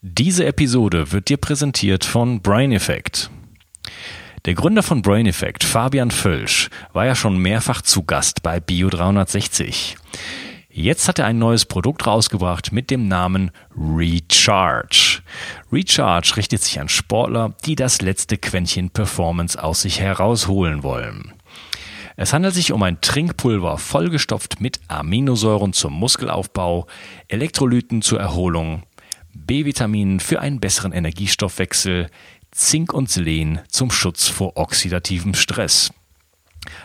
Diese Episode wird dir präsentiert von Brain Effect. Der Gründer von Brain Effect, Fabian Völsch, war ja schon mehrfach zu Gast bei Bio 360. Jetzt hat er ein neues Produkt rausgebracht mit dem Namen Recharge. Recharge richtet sich an Sportler, die das letzte Quäntchen Performance aus sich herausholen wollen. Es handelt sich um ein Trinkpulver vollgestopft mit Aminosäuren zum Muskelaufbau, Elektrolyten zur Erholung, B-Vitaminen für einen besseren Energiestoffwechsel, Zink und Selen zum Schutz vor oxidativem Stress.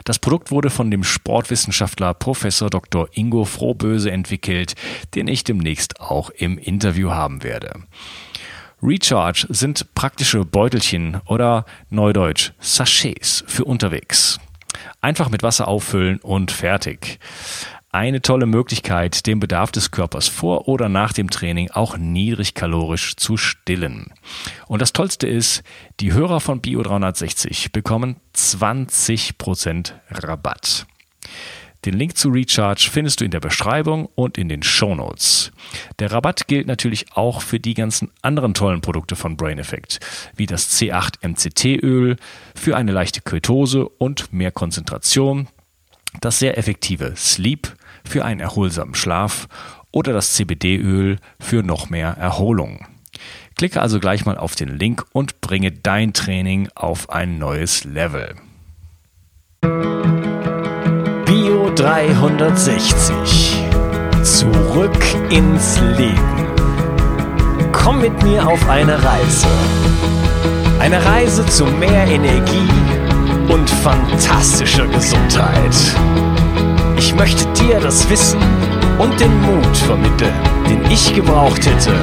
Das Produkt wurde von dem Sportwissenschaftler Professor Dr. Ingo Frohböse entwickelt, den ich demnächst auch im Interview haben werde. Recharge sind praktische Beutelchen oder Neudeutsch Sachets für unterwegs. Einfach mit Wasser auffüllen und fertig eine tolle Möglichkeit, den Bedarf des Körpers vor oder nach dem Training auch niedrigkalorisch zu stillen. Und das Tollste ist, die Hörer von Bio 360 bekommen 20% Rabatt. Den Link zu Recharge findest du in der Beschreibung und in den Show Notes. Der Rabatt gilt natürlich auch für die ganzen anderen tollen Produkte von Brain Effect, wie das C8 MCT Öl für eine leichte Ketose und mehr Konzentration, das sehr effektive Sleep für einen erholsamen Schlaf oder das CBD-Öl für noch mehr Erholung. Klicke also gleich mal auf den Link und bringe dein Training auf ein neues Level. Bio 360. Zurück ins Leben. Komm mit mir auf eine Reise. Eine Reise zu mehr Energie und fantastischer Gesundheit. Ich möchte dir das Wissen und den Mut vermitteln, den ich gebraucht hätte,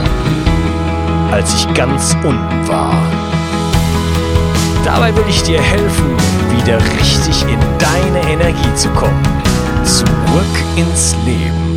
als ich ganz unten war. Dabei will ich dir helfen, wieder richtig in deine Energie zu kommen. Zurück ins Leben.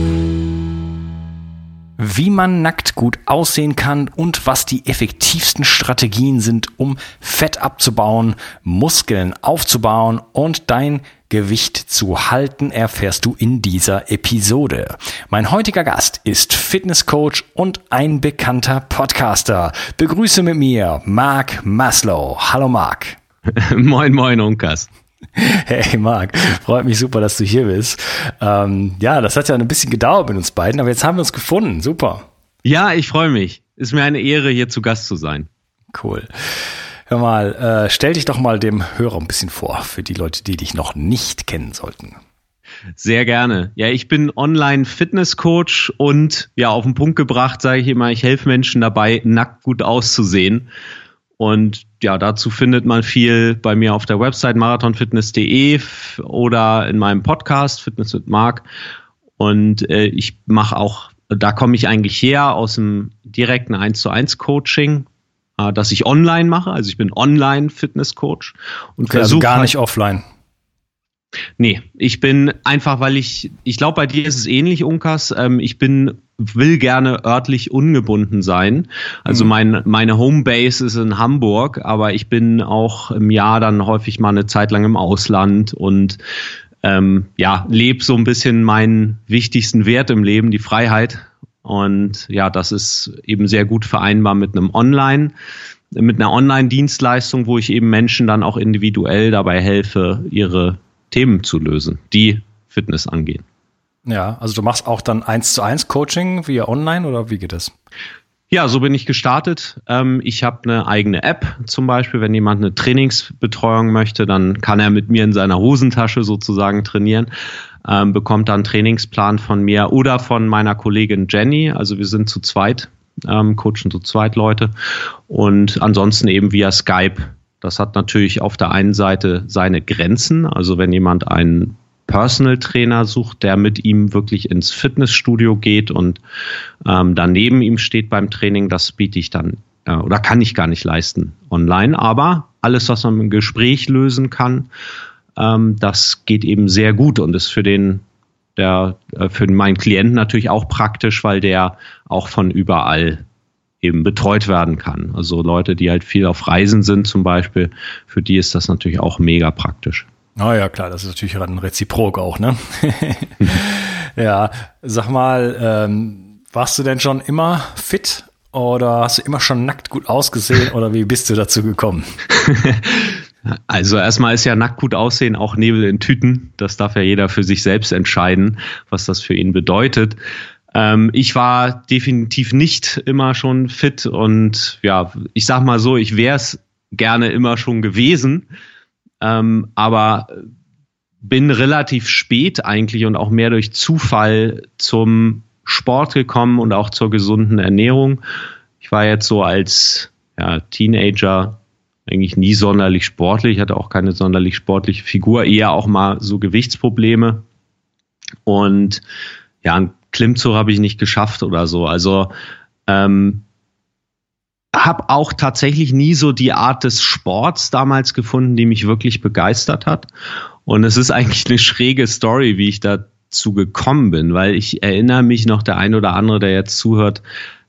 Wie man nackt gut aussehen kann und was die effektivsten Strategien sind, um Fett abzubauen, Muskeln aufzubauen und dein Gewicht zu halten, erfährst du in dieser Episode. Mein heutiger Gast ist Fitnesscoach und ein bekannter Podcaster. Begrüße mit mir Marc Maslow. Hallo Marc. moin, moin, Unkas. Hey Marc, freut mich super, dass du hier bist. Ähm, ja, das hat ja ein bisschen gedauert mit uns beiden, aber jetzt haben wir uns gefunden. Super. Ja, ich freue mich. Ist mir eine Ehre, hier zu Gast zu sein. Cool. Hör mal, äh, stell dich doch mal dem Hörer ein bisschen vor, für die Leute, die dich noch nicht kennen sollten. Sehr gerne. Ja, ich bin Online-Fitness-Coach und ja, auf den Punkt gebracht, sage ich immer, ich helfe Menschen dabei, nackt gut auszusehen. Und ja, dazu findet man viel bei mir auf der Website marathonfitness.de oder in meinem Podcast Fitness mit Marc. Und äh, ich mache auch, da komme ich eigentlich her aus dem direkten 1 zu 1 Coaching äh, dass ich online mache. Also ich bin Online-Fitness-Coach und okay, also gar halt, nicht offline. Nee, ich bin einfach, weil ich, ich glaube, bei dir ist es ähnlich, Unkas. Ähm, ich bin, will gerne örtlich ungebunden sein. Also mhm. mein, meine Homebase ist in Hamburg, aber ich bin auch im Jahr dann häufig mal eine Zeit lang im Ausland und ähm, ja, lebe so ein bisschen meinen wichtigsten Wert im Leben, die Freiheit. Und ja, das ist eben sehr gut vereinbar mit einem Online, mit einer Online-Dienstleistung, wo ich eben Menschen dann auch individuell dabei helfe, ihre Themen zu lösen, die Fitness angehen. Ja, also du machst auch dann eins zu eins Coaching via Online oder wie geht das? Ja, so bin ich gestartet. Ähm, ich habe eine eigene App zum Beispiel. Wenn jemand eine Trainingsbetreuung möchte, dann kann er mit mir in seiner Hosentasche sozusagen trainieren ähm, bekommt dann Trainingsplan von mir oder von meiner Kollegin Jenny. Also wir sind zu zweit, ähm, coachen zu zweit Leute und ansonsten eben via Skype. Das hat natürlich auf der einen Seite seine Grenzen. Also wenn jemand einen Personal Trainer sucht, der mit ihm wirklich ins Fitnessstudio geht und ähm, daneben ihm steht beim Training, das biete ich dann äh, oder kann ich gar nicht leisten online. Aber alles, was man im Gespräch lösen kann, ähm, das geht eben sehr gut und ist für den der äh, für meinen Klienten natürlich auch praktisch, weil der auch von überall eben betreut werden kann. Also Leute, die halt viel auf Reisen sind zum Beispiel, für die ist das natürlich auch mega praktisch. Ah ja, klar, das ist natürlich ein Reziprok auch, ne? ja, sag mal, ähm, warst du denn schon immer fit oder hast du immer schon nackt gut ausgesehen oder wie bist du dazu gekommen? Also erstmal ist ja nackt gut aussehen auch Nebel in Tüten. Das darf ja jeder für sich selbst entscheiden, was das für ihn bedeutet. Ähm, ich war definitiv nicht immer schon fit und ja, ich sag mal so, ich wäre es gerne immer schon gewesen, ähm, aber bin relativ spät eigentlich und auch mehr durch Zufall zum Sport gekommen und auch zur gesunden Ernährung. Ich war jetzt so als ja, Teenager eigentlich nie sonderlich sportlich, hatte auch keine sonderlich sportliche Figur, eher auch mal so Gewichtsprobleme. Und ja, einen Klimmzug habe ich nicht geschafft oder so. Also ähm, habe auch tatsächlich nie so die Art des Sports damals gefunden, die mich wirklich begeistert hat. Und es ist eigentlich eine schräge Story, wie ich dazu gekommen bin, weil ich erinnere mich noch, der ein oder andere, der jetzt zuhört,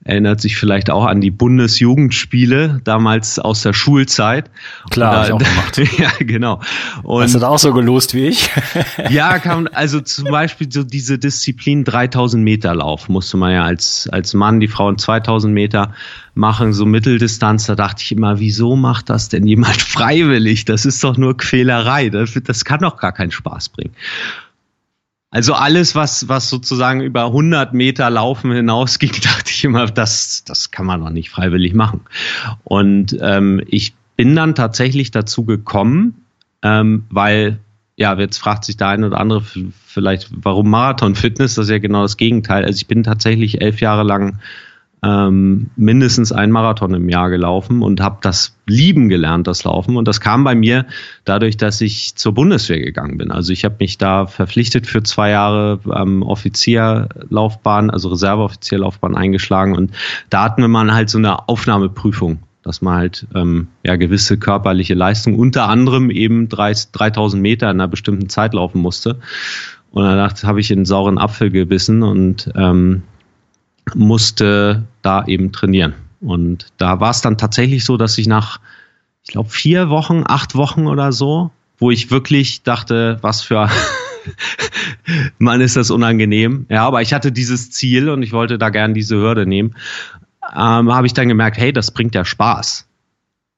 erinnert sich vielleicht auch an die Bundesjugendspiele damals aus der Schulzeit. Klar, da, auch gemacht. ja, genau. Und Hast du da auch so gelost wie ich? ja, kann, also zum Beispiel so diese Disziplin 3000 Meter Lauf musste man ja als, als Mann, die Frauen 2000 Meter machen, so Mitteldistanz. Da dachte ich immer, wieso macht das denn jemand freiwillig? Das ist doch nur Quälerei. Das, das kann doch gar keinen Spaß bringen. Also alles, was, was sozusagen über 100 Meter Laufen hinausging, dachte ich immer, das, das kann man doch nicht freiwillig machen. Und ähm, ich bin dann tatsächlich dazu gekommen, ähm, weil, ja, jetzt fragt sich der eine oder andere vielleicht, warum Marathon-Fitness? Das ist ja genau das Gegenteil. Also ich bin tatsächlich elf Jahre lang ähm, mindestens einen Marathon im Jahr gelaufen und habe das lieben gelernt, das Laufen. Und das kam bei mir dadurch, dass ich zur Bundeswehr gegangen bin. Also ich habe mich da verpflichtet für zwei Jahre ähm, Offizierlaufbahn, also Reserveoffizierlaufbahn eingeschlagen. Und da hatten wir mal halt so eine Aufnahmeprüfung dass man halt ähm, ja gewisse körperliche Leistung, unter anderem eben 3000 Meter in einer bestimmten Zeit laufen musste. Und dann habe ich in einen sauren Apfel gebissen und ähm, musste da eben trainieren. Und da war es dann tatsächlich so, dass ich nach, ich glaube, vier Wochen, acht Wochen oder so, wo ich wirklich dachte, was für Mann ist das unangenehm. Ja, aber ich hatte dieses Ziel und ich wollte da gern diese Hürde nehmen. Ähm, habe ich dann gemerkt, hey, das bringt ja Spaß.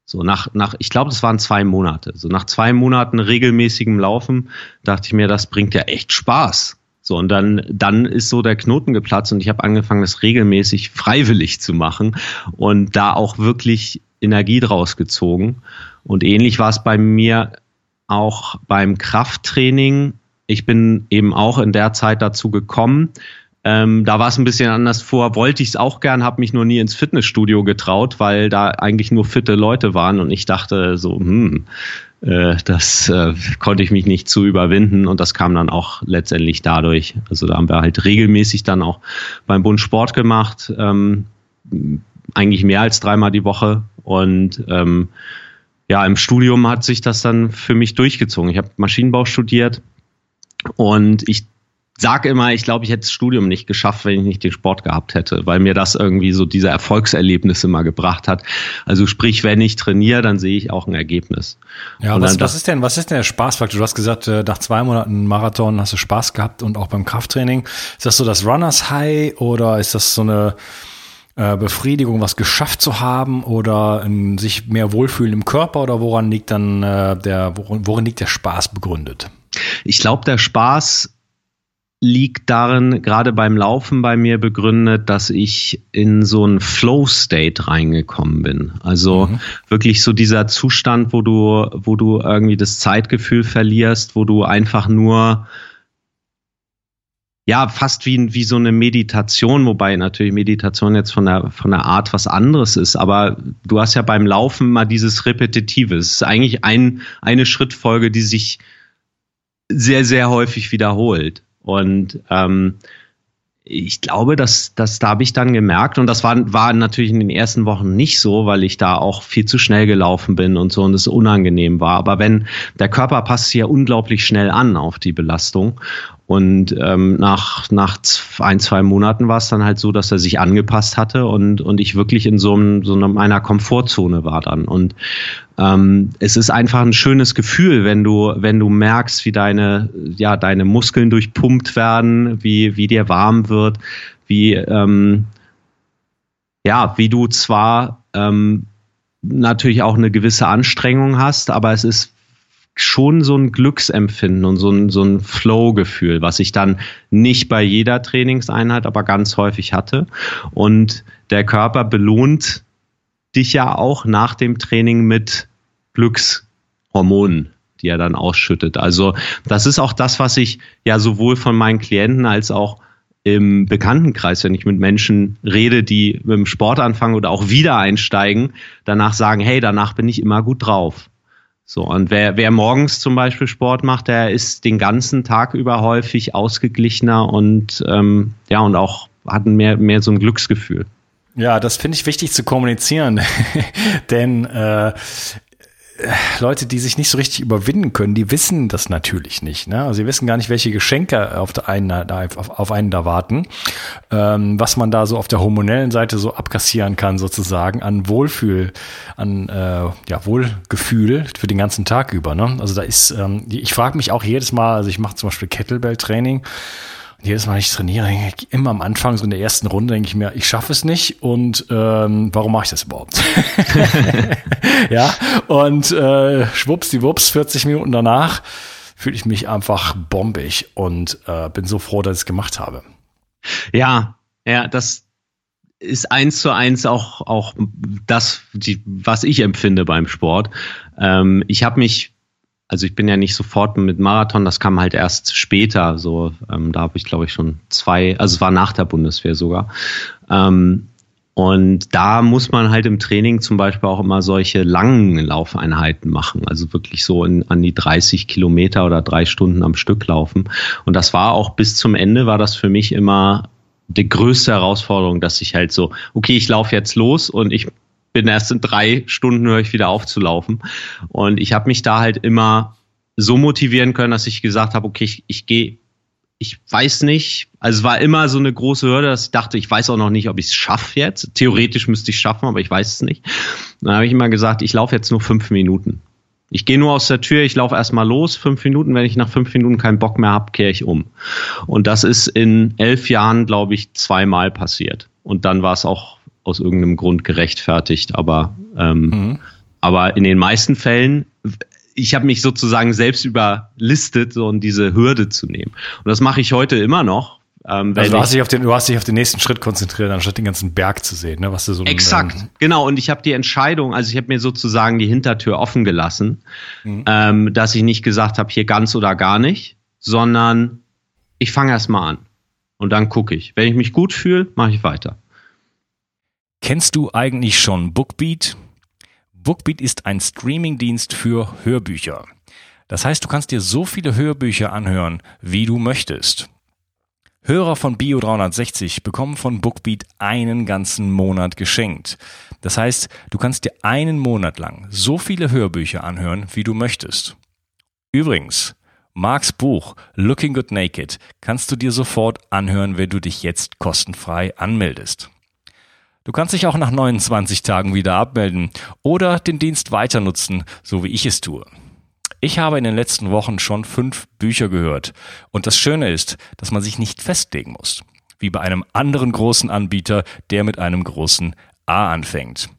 So nach, nach, ich glaube, das waren zwei Monate. So nach zwei Monaten regelmäßigem Laufen dachte ich mir, das bringt ja echt Spaß. So, und dann, dann ist so der Knoten geplatzt und ich habe angefangen, das regelmäßig freiwillig zu machen und da auch wirklich Energie draus gezogen. Und ähnlich war es bei mir auch beim Krafttraining. Ich bin eben auch in der Zeit dazu gekommen. Ähm, da war es ein bisschen anders vor, wollte ich es auch gern, habe mich nur nie ins Fitnessstudio getraut, weil da eigentlich nur fitte Leute waren und ich dachte so, hm, das äh, konnte ich mich nicht zu überwinden und das kam dann auch letztendlich dadurch. Also da haben wir halt regelmäßig dann auch beim Bund Sport gemacht, ähm, eigentlich mehr als dreimal die Woche und ähm, ja, im Studium hat sich das dann für mich durchgezogen. Ich habe Maschinenbau studiert und ich sage immer, ich glaube, ich hätte das Studium nicht geschafft, wenn ich nicht den Sport gehabt hätte, weil mir das irgendwie so diese Erfolgserlebnisse mal gebracht hat. Also sprich, wenn ich trainiere, dann sehe ich auch ein Ergebnis. Ja, was, was ist denn, was ist denn der Spaßfaktor? Du hast gesagt, äh, nach zwei Monaten Marathon hast du Spaß gehabt und auch beim Krafttraining. Ist das so das Runners High oder ist das so eine äh, Befriedigung, was geschafft zu haben oder ein, sich mehr wohlfühlen im Körper oder woran liegt dann äh, der, worin, worin liegt der Spaß begründet? Ich glaube, der Spaß liegt darin, gerade beim Laufen bei mir begründet, dass ich in so einen Flow-State reingekommen bin. Also mhm. wirklich so dieser Zustand, wo du, wo du irgendwie das Zeitgefühl verlierst, wo du einfach nur ja, fast wie, wie so eine Meditation, wobei natürlich Meditation jetzt von der, von der Art was anderes ist, aber du hast ja beim Laufen mal dieses Repetitive. Es ist eigentlich ein, eine Schrittfolge, die sich sehr, sehr häufig wiederholt. Und ähm, ich glaube, dass, dass da habe ich dann gemerkt, und das war, war natürlich in den ersten Wochen nicht so, weil ich da auch viel zu schnell gelaufen bin und so und es unangenehm war. Aber wenn der Körper passt sich ja unglaublich schnell an auf die Belastung. Und ähm, nach, nach ein, zwei Monaten war es dann halt so, dass er sich angepasst hatte und, und ich wirklich in so, einem, so einer Komfortzone war dann. Und ähm, es ist einfach ein schönes Gefühl, wenn du, wenn du merkst, wie deine, ja, deine Muskeln durchpumpt werden, wie, wie dir warm wird, wie, ähm, ja, wie du zwar ähm, natürlich auch eine gewisse Anstrengung hast, aber es ist schon so ein Glücksempfinden und so ein, so ein Flow-Gefühl, was ich dann nicht bei jeder Trainingseinheit, aber ganz häufig hatte. Und der Körper belohnt dich ja auch nach dem Training mit Glückshormonen, die er dann ausschüttet. Also das ist auch das, was ich ja sowohl von meinen Klienten als auch im Bekanntenkreis, wenn ich mit Menschen rede, die mit dem Sport anfangen oder auch wieder einsteigen, danach sagen, hey, danach bin ich immer gut drauf. So, und wer, wer morgens zum Beispiel Sport macht, der ist den ganzen Tag über häufig ausgeglichener und ähm, ja, und auch hat mehr, mehr so ein Glücksgefühl. Ja, das finde ich wichtig zu kommunizieren, denn äh, Leute, die sich nicht so richtig überwinden können, die wissen das natürlich nicht. Ne? Also sie wissen gar nicht, welche Geschenke auf, einen, auf einen da warten, ähm, was man da so auf der hormonellen Seite so abkassieren kann sozusagen an Wohlfühl, an äh, ja, Wohlgefühl für den ganzen Tag über. Ne? Also da ist, ähm, ich frage mich auch jedes Mal, also ich mache zum Beispiel Kettlebell-Training und jedes Mal, wenn ich trainiere, immer am Anfang, so in der ersten Runde, denke ich mir, ich schaffe es nicht und ähm, warum mache ich das überhaupt? ja, und äh, schwuppsdiwupps, 40 Minuten danach fühle ich mich einfach bombig und äh, bin so froh, dass ich es gemacht habe. Ja, ja, das ist eins zu eins auch, auch das, die, was ich empfinde beim Sport. Ähm, ich habe mich also ich bin ja nicht sofort mit Marathon, das kam halt erst später. So, ähm, da habe ich glaube ich schon zwei, also es war nach der Bundeswehr sogar. Ähm, und da muss man halt im Training zum Beispiel auch immer solche langen Laufeinheiten machen, also wirklich so in, an die 30 Kilometer oder drei Stunden am Stück laufen. Und das war auch bis zum Ende war das für mich immer die größte Herausforderung, dass ich halt so, okay, ich laufe jetzt los und ich bin erst in drei Stunden höre ich wieder auf zu laufen. Und ich habe mich da halt immer so motivieren können, dass ich gesagt habe, okay, ich, ich gehe, ich weiß nicht. Also es war immer so eine große Hürde, dass ich dachte, ich weiß auch noch nicht, ob ich es schaffe jetzt. Theoretisch müsste ich es schaffen, aber ich weiß es nicht. Dann habe ich immer gesagt, ich laufe jetzt nur fünf Minuten. Ich gehe nur aus der Tür, ich laufe erstmal los, fünf Minuten. Wenn ich nach fünf Minuten keinen Bock mehr habe, kehre ich um. Und das ist in elf Jahren, glaube ich, zweimal passiert. Und dann war es auch aus irgendeinem Grund gerechtfertigt. Aber, ähm, mhm. aber in den meisten Fällen, ich habe mich sozusagen selbst überlistet, so um diese Hürde zu nehmen. Und das mache ich heute immer noch. Ähm, also du hast, dich auf den, du hast dich auf den nächsten Schritt konzentriert, anstatt den ganzen Berg zu sehen, ne? was du so Exakt, ähm, genau. Und ich habe die Entscheidung, also ich habe mir sozusagen die Hintertür offen gelassen, mhm. ähm, dass ich nicht gesagt habe, hier ganz oder gar nicht, sondern ich fange erst mal an und dann gucke ich. Wenn ich mich gut fühle, mache ich weiter. Kennst du eigentlich schon Bookbeat? Bookbeat ist ein Streamingdienst für Hörbücher. Das heißt, du kannst dir so viele Hörbücher anhören, wie du möchtest. Hörer von Bio 360 bekommen von Bookbeat einen ganzen Monat geschenkt. Das heißt, du kannst dir einen Monat lang so viele Hörbücher anhören, wie du möchtest. Übrigens, Marks Buch Looking Good Naked kannst du dir sofort anhören, wenn du dich jetzt kostenfrei anmeldest. Du kannst dich auch nach 29 Tagen wieder abmelden oder den Dienst weiter nutzen, so wie ich es tue. Ich habe in den letzten Wochen schon fünf Bücher gehört. Und das Schöne ist, dass man sich nicht festlegen muss. Wie bei einem anderen großen Anbieter, der mit einem großen A anfängt.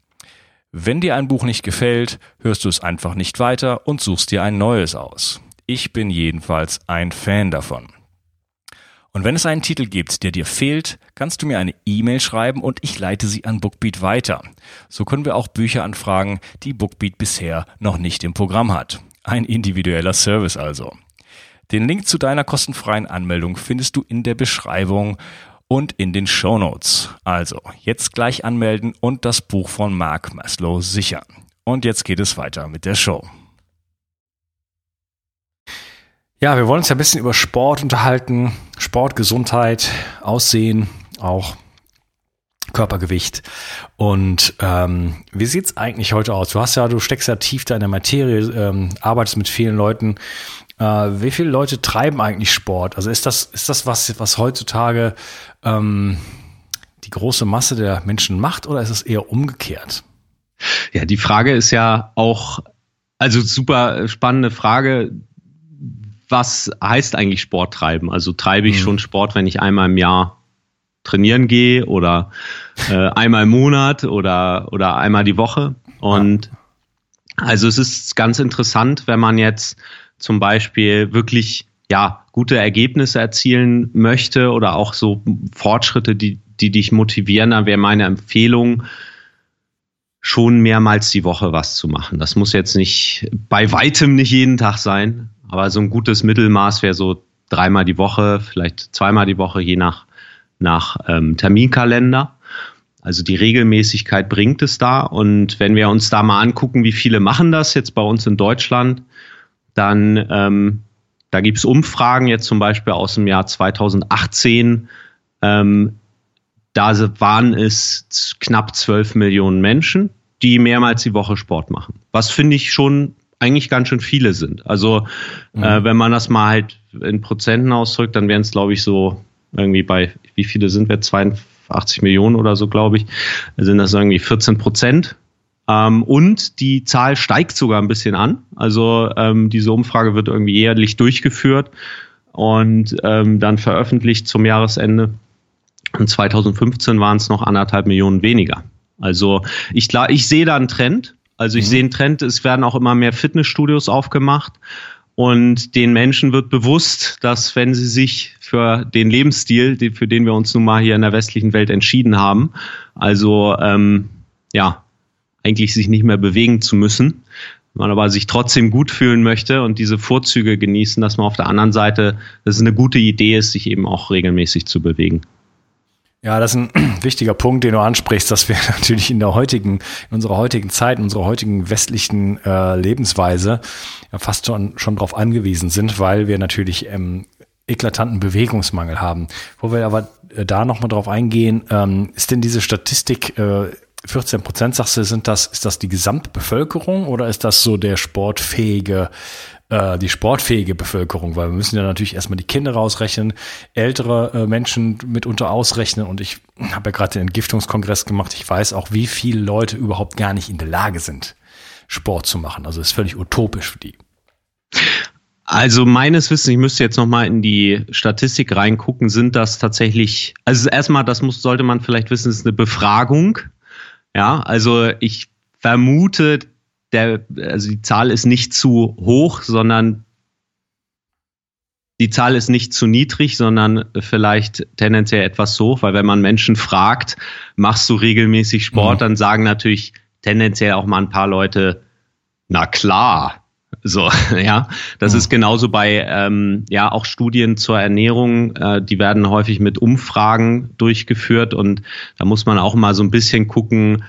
Wenn dir ein Buch nicht gefällt, hörst du es einfach nicht weiter und suchst dir ein neues aus. Ich bin jedenfalls ein Fan davon. Und wenn es einen Titel gibt, der dir fehlt, kannst du mir eine E-Mail schreiben und ich leite sie an Bookbeat weiter. So können wir auch Bücher anfragen, die Bookbeat bisher noch nicht im Programm hat. Ein individueller Service also. Den Link zu deiner kostenfreien Anmeldung findest du in der Beschreibung und in den Show Notes. Also, jetzt gleich anmelden und das Buch von Mark Maslow sichern. Und jetzt geht es weiter mit der Show. Ja, wir wollen uns ja ein bisschen über Sport unterhalten. Sport, Gesundheit, Aussehen, auch Körpergewicht. Und ähm, wie sieht's eigentlich heute aus? Du hast ja, du steckst ja tief da in der Materie, ähm, arbeitest mit vielen Leuten. Äh, wie viele Leute treiben eigentlich Sport? Also ist das, ist das was, was heutzutage ähm, die große Masse der Menschen macht oder ist es eher umgekehrt? Ja, die Frage ist ja auch, also super spannende Frage was heißt eigentlich Sport treiben? Also treibe ich mhm. schon Sport, wenn ich einmal im Jahr trainieren gehe oder äh, einmal im Monat oder, oder einmal die Woche. Und also es ist ganz interessant, wenn man jetzt zum Beispiel wirklich ja gute Ergebnisse erzielen möchte oder auch so Fortschritte, die, die dich motivieren, dann wäre meine Empfehlung, schon mehrmals die Woche was zu machen. Das muss jetzt nicht bei weitem nicht jeden Tag sein, aber so ein gutes Mittelmaß wäre so dreimal die Woche, vielleicht zweimal die Woche, je nach, nach ähm, Terminkalender. Also die Regelmäßigkeit bringt es da. Und wenn wir uns da mal angucken, wie viele machen das jetzt bei uns in Deutschland, dann ähm, da gibt es Umfragen jetzt zum Beispiel aus dem Jahr 2018. Ähm, da waren es knapp 12 Millionen Menschen, die mehrmals die Woche Sport machen. Was finde ich schon eigentlich ganz schön viele sind. Also mhm. äh, wenn man das mal halt in Prozenten ausdrückt, dann wären es, glaube ich, so irgendwie bei, wie viele sind wir? 82 Millionen oder so, glaube ich. Sind das irgendwie 14 Prozent. Ähm, und die Zahl steigt sogar ein bisschen an. Also ähm, diese Umfrage wird irgendwie jährlich durchgeführt und ähm, dann veröffentlicht zum Jahresende. Und 2015 waren es noch anderthalb Millionen weniger. Also ich, ich sehe da einen Trend. Also ich mhm. sehe einen Trend, es werden auch immer mehr Fitnessstudios aufgemacht. Und den Menschen wird bewusst, dass wenn sie sich für den Lebensstil, für den wir uns nun mal hier in der westlichen Welt entschieden haben, also ähm, ja, eigentlich sich nicht mehr bewegen zu müssen, man aber sich trotzdem gut fühlen möchte und diese Vorzüge genießen, dass man auf der anderen Seite, dass es eine gute Idee ist, sich eben auch regelmäßig zu bewegen. Ja, das ist ein wichtiger Punkt, den du ansprichst, dass wir natürlich in der heutigen, in unserer heutigen Zeit, in unserer heutigen westlichen äh, Lebensweise ja fast schon, schon darauf angewiesen sind, weil wir natürlich ähm, eklatanten Bewegungsmangel haben. Wo wir aber äh, da nochmal drauf eingehen, ähm, ist denn diese Statistik, äh, 14 Prozent sagst du, sind das, ist das die Gesamtbevölkerung oder ist das so der sportfähige äh, die sportfähige Bevölkerung, weil wir müssen ja natürlich erstmal die Kinder rausrechnen, ältere äh, Menschen mitunter ausrechnen und ich habe ja gerade den Entgiftungskongress gemacht, ich weiß auch, wie viele Leute überhaupt gar nicht in der Lage sind, Sport zu machen. Also ist völlig utopisch für die. Also meines Wissens, ich müsste jetzt nochmal in die Statistik reingucken, sind das tatsächlich, also erstmal, das muss, sollte man vielleicht wissen, ist eine Befragung. Ja, also ich vermute, der, also die Zahl ist nicht zu hoch, sondern die Zahl ist nicht zu niedrig, sondern vielleicht tendenziell etwas so, weil wenn man Menschen fragt, machst du regelmäßig Sport, mhm. dann sagen natürlich tendenziell auch mal ein paar Leute, na klar. So, ja, das mhm. ist genauso bei ähm, ja auch Studien zur Ernährung, äh, die werden häufig mit Umfragen durchgeführt und da muss man auch mal so ein bisschen gucken,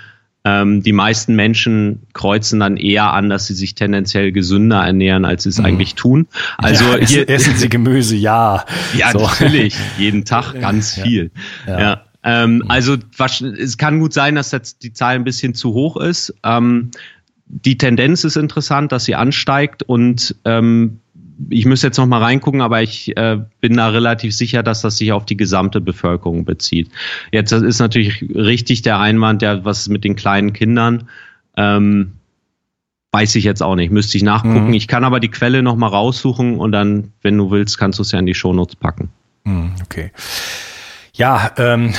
ähm, die meisten Menschen kreuzen dann eher an, dass sie sich tendenziell gesünder ernähren, als sie es mhm. eigentlich tun. Also ja, hier essen sie Gemüse, ja. Ja, so. natürlich, jeden Tag ganz ja. viel. Ja. ja. Ähm, mhm. also es kann gut sein, dass jetzt die Zahl ein bisschen zu hoch ist. Ähm, die Tendenz ist interessant, dass sie ansteigt und ähm, ich müsste jetzt noch mal reingucken, aber ich äh, bin da relativ sicher, dass das sich auf die gesamte Bevölkerung bezieht. Jetzt das ist natürlich richtig der Einwand, der was mit den kleinen Kindern. Ähm, weiß ich jetzt auch nicht, müsste ich nachgucken. Mhm. Ich kann aber die Quelle noch mal raussuchen und dann, wenn du willst, kannst du es ja in die Shownotes packen. Mhm, okay. Ja, ähm,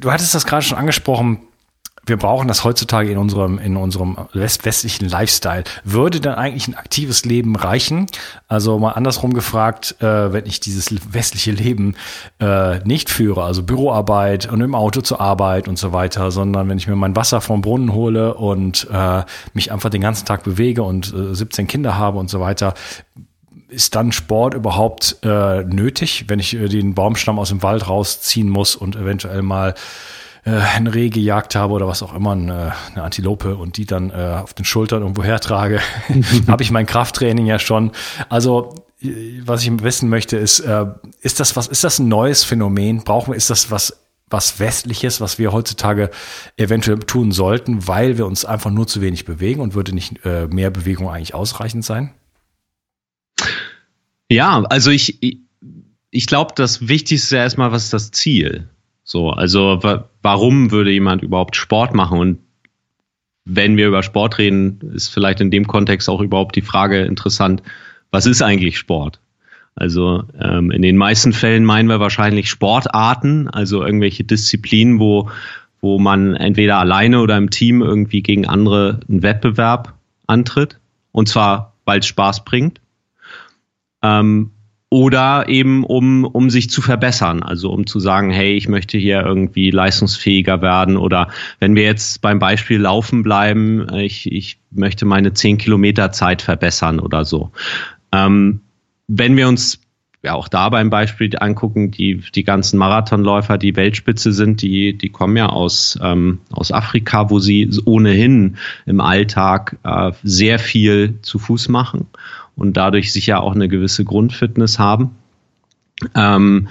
du hattest das gerade schon angesprochen wir brauchen das heutzutage in unserem, in unserem west westlichen Lifestyle. Würde dann eigentlich ein aktives Leben reichen? Also mal andersrum gefragt, äh, wenn ich dieses westliche Leben äh, nicht führe, also Büroarbeit und im Auto zur Arbeit und so weiter, sondern wenn ich mir mein Wasser vom Brunnen hole und äh, mich einfach den ganzen Tag bewege und äh, 17 Kinder habe und so weiter, ist dann Sport überhaupt äh, nötig, wenn ich äh, den Baumstamm aus dem Wald rausziehen muss und eventuell mal äh, ein Reh gejagt habe oder was auch immer, eine, eine Antilope und die dann äh, auf den Schultern irgendwo hertrage, habe ich mein Krafttraining ja schon. Also was ich wissen möchte, ist, äh, ist das was, ist das ein neues Phänomen? Brauchen wir, ist das was, was Westliches, was wir heutzutage eventuell tun sollten, weil wir uns einfach nur zu wenig bewegen und würde nicht äh, mehr Bewegung eigentlich ausreichend sein? Ja, also ich, ich, glaube, das Wichtigste erstmal, was ist das Ziel? So, also warum würde jemand überhaupt Sport machen? Und wenn wir über Sport reden, ist vielleicht in dem Kontext auch überhaupt die Frage interessant, was ist eigentlich Sport? Also ähm, in den meisten Fällen meinen wir wahrscheinlich Sportarten, also irgendwelche Disziplinen, wo, wo man entweder alleine oder im Team irgendwie gegen andere einen Wettbewerb antritt. Und zwar, weil es Spaß bringt. Ähm, oder eben um, um sich zu verbessern, also um zu sagen, hey, ich möchte hier irgendwie leistungsfähiger werden oder wenn wir jetzt beim Beispiel Laufen bleiben, ich, ich möchte meine 10 Kilometer Zeit verbessern oder so. Ähm, wenn wir uns ja auch da beim Beispiel angucken, die, die ganzen Marathonläufer, die Weltspitze sind, die, die kommen ja aus, ähm, aus Afrika, wo sie ohnehin im Alltag äh, sehr viel zu Fuß machen und dadurch sicher auch eine gewisse Grundfitness haben. Ähm,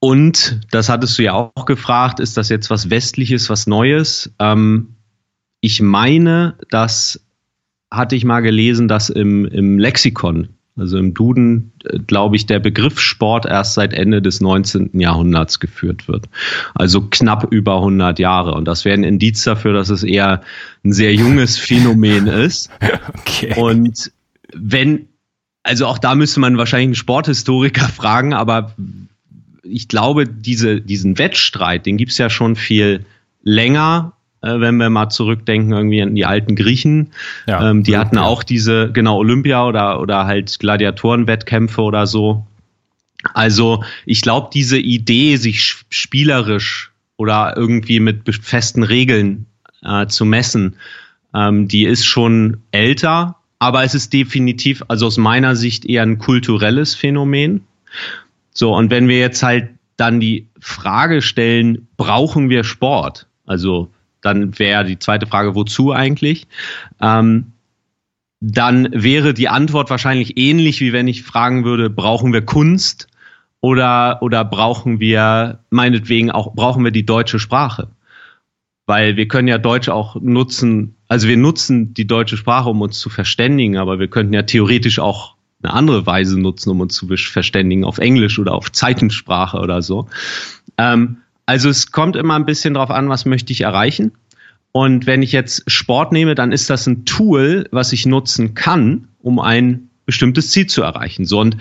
und das hattest du ja auch gefragt, ist das jetzt was Westliches, was Neues? Ähm, ich meine, das hatte ich mal gelesen, dass im, im Lexikon, also im Duden, äh, glaube ich, der Begriff Sport erst seit Ende des 19. Jahrhunderts geführt wird. Also knapp über 100 Jahre. Und das wäre ein Indiz dafür, dass es eher ein sehr junges Phänomen ist. Okay. Und wenn, also auch da müsste man wahrscheinlich einen Sporthistoriker fragen, aber ich glaube, diese, diesen Wettstreit, den gibt's ja schon viel länger, äh, wenn wir mal zurückdenken, irgendwie an die alten Griechen. Ja, ähm, die hatten auch diese, genau, Olympia oder, oder halt Gladiatorenwettkämpfe oder so. Also ich glaube, diese Idee, sich spielerisch oder irgendwie mit festen Regeln äh, zu messen, ähm, die ist schon älter aber es ist definitiv, also aus meiner Sicht eher ein kulturelles Phänomen. So, und wenn wir jetzt halt dann die Frage stellen, brauchen wir Sport? Also dann wäre die zweite Frage, wozu eigentlich? Ähm, dann wäre die Antwort wahrscheinlich ähnlich, wie wenn ich fragen würde, brauchen wir Kunst oder, oder brauchen wir meinetwegen auch, brauchen wir die deutsche Sprache? Weil wir können ja Deutsch auch nutzen, also wir nutzen die deutsche Sprache, um uns zu verständigen, aber wir könnten ja theoretisch auch eine andere Weise nutzen, um uns zu verständigen, auf Englisch oder auf Zeitensprache oder so. Ähm, also es kommt immer ein bisschen drauf an, was möchte ich erreichen. Und wenn ich jetzt Sport nehme, dann ist das ein Tool, was ich nutzen kann, um ein bestimmtes Ziel zu erreichen. So und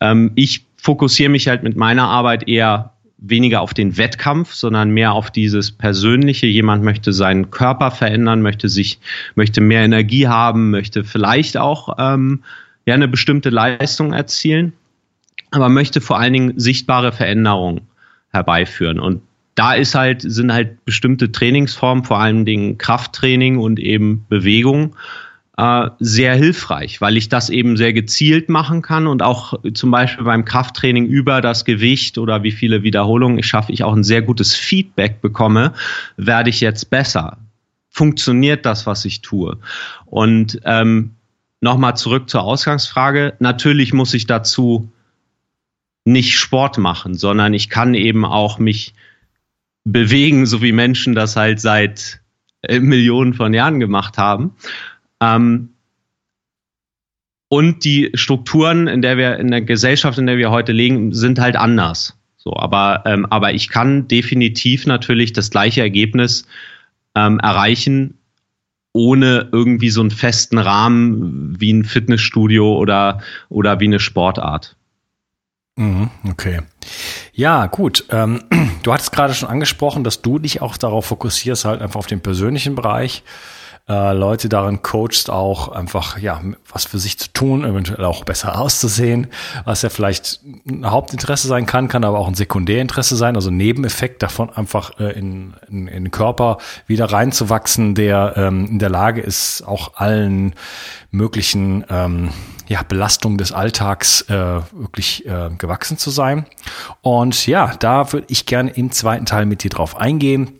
ähm, ich fokussiere mich halt mit meiner Arbeit eher weniger auf den Wettkampf, sondern mehr auf dieses Persönliche. Jemand möchte seinen Körper verändern, möchte sich, möchte mehr Energie haben, möchte vielleicht auch ähm, ja eine bestimmte Leistung erzielen, aber möchte vor allen Dingen sichtbare Veränderungen herbeiführen. Und da ist halt, sind halt bestimmte Trainingsformen, vor allen Dingen Krafttraining und eben Bewegung, äh, sehr hilfreich, weil ich das eben sehr gezielt machen kann und auch zum Beispiel beim Krafttraining über das Gewicht oder wie viele Wiederholungen ich schaffe, ich auch ein sehr gutes Feedback bekomme, werde ich jetzt besser. Funktioniert das, was ich tue? Und ähm, nochmal zurück zur Ausgangsfrage. Natürlich muss ich dazu nicht Sport machen, sondern ich kann eben auch mich bewegen, so wie Menschen das halt seit äh, Millionen von Jahren gemacht haben. Ähm, und die Strukturen, in der wir, in der Gesellschaft, in der wir heute leben, sind halt anders. So, aber, ähm, aber ich kann definitiv natürlich das gleiche Ergebnis ähm, erreichen, ohne irgendwie so einen festen Rahmen wie ein Fitnessstudio oder, oder wie eine Sportart. Mhm, okay. Ja, gut. Ähm, du hattest gerade schon angesprochen, dass du dich auch darauf fokussierst, halt einfach auf den persönlichen Bereich äh, Leute darin coachst, auch einfach ja was für sich zu tun, eventuell auch besser auszusehen, was ja vielleicht ein Hauptinteresse sein kann, kann aber auch ein Sekundärinteresse sein, also Nebeneffekt davon einfach äh, in, in, in den Körper wieder reinzuwachsen, der ähm, in der Lage ist, auch allen möglichen ähm, ja, Belastungen des Alltags äh, wirklich äh, gewachsen zu sein. Und ja, da würde ich gerne im zweiten Teil mit dir drauf eingehen.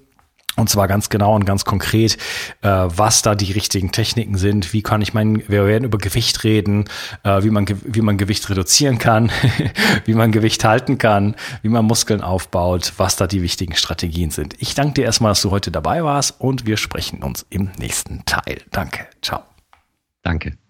Und zwar ganz genau und ganz konkret, äh, was da die richtigen Techniken sind. Wie kann ich mein, wir werden über Gewicht reden, äh, wie man, wie man Gewicht reduzieren kann, wie man Gewicht halten kann, wie man Muskeln aufbaut, was da die wichtigen Strategien sind. Ich danke dir erstmal, dass du heute dabei warst und wir sprechen uns im nächsten Teil. Danke. Ciao. Danke.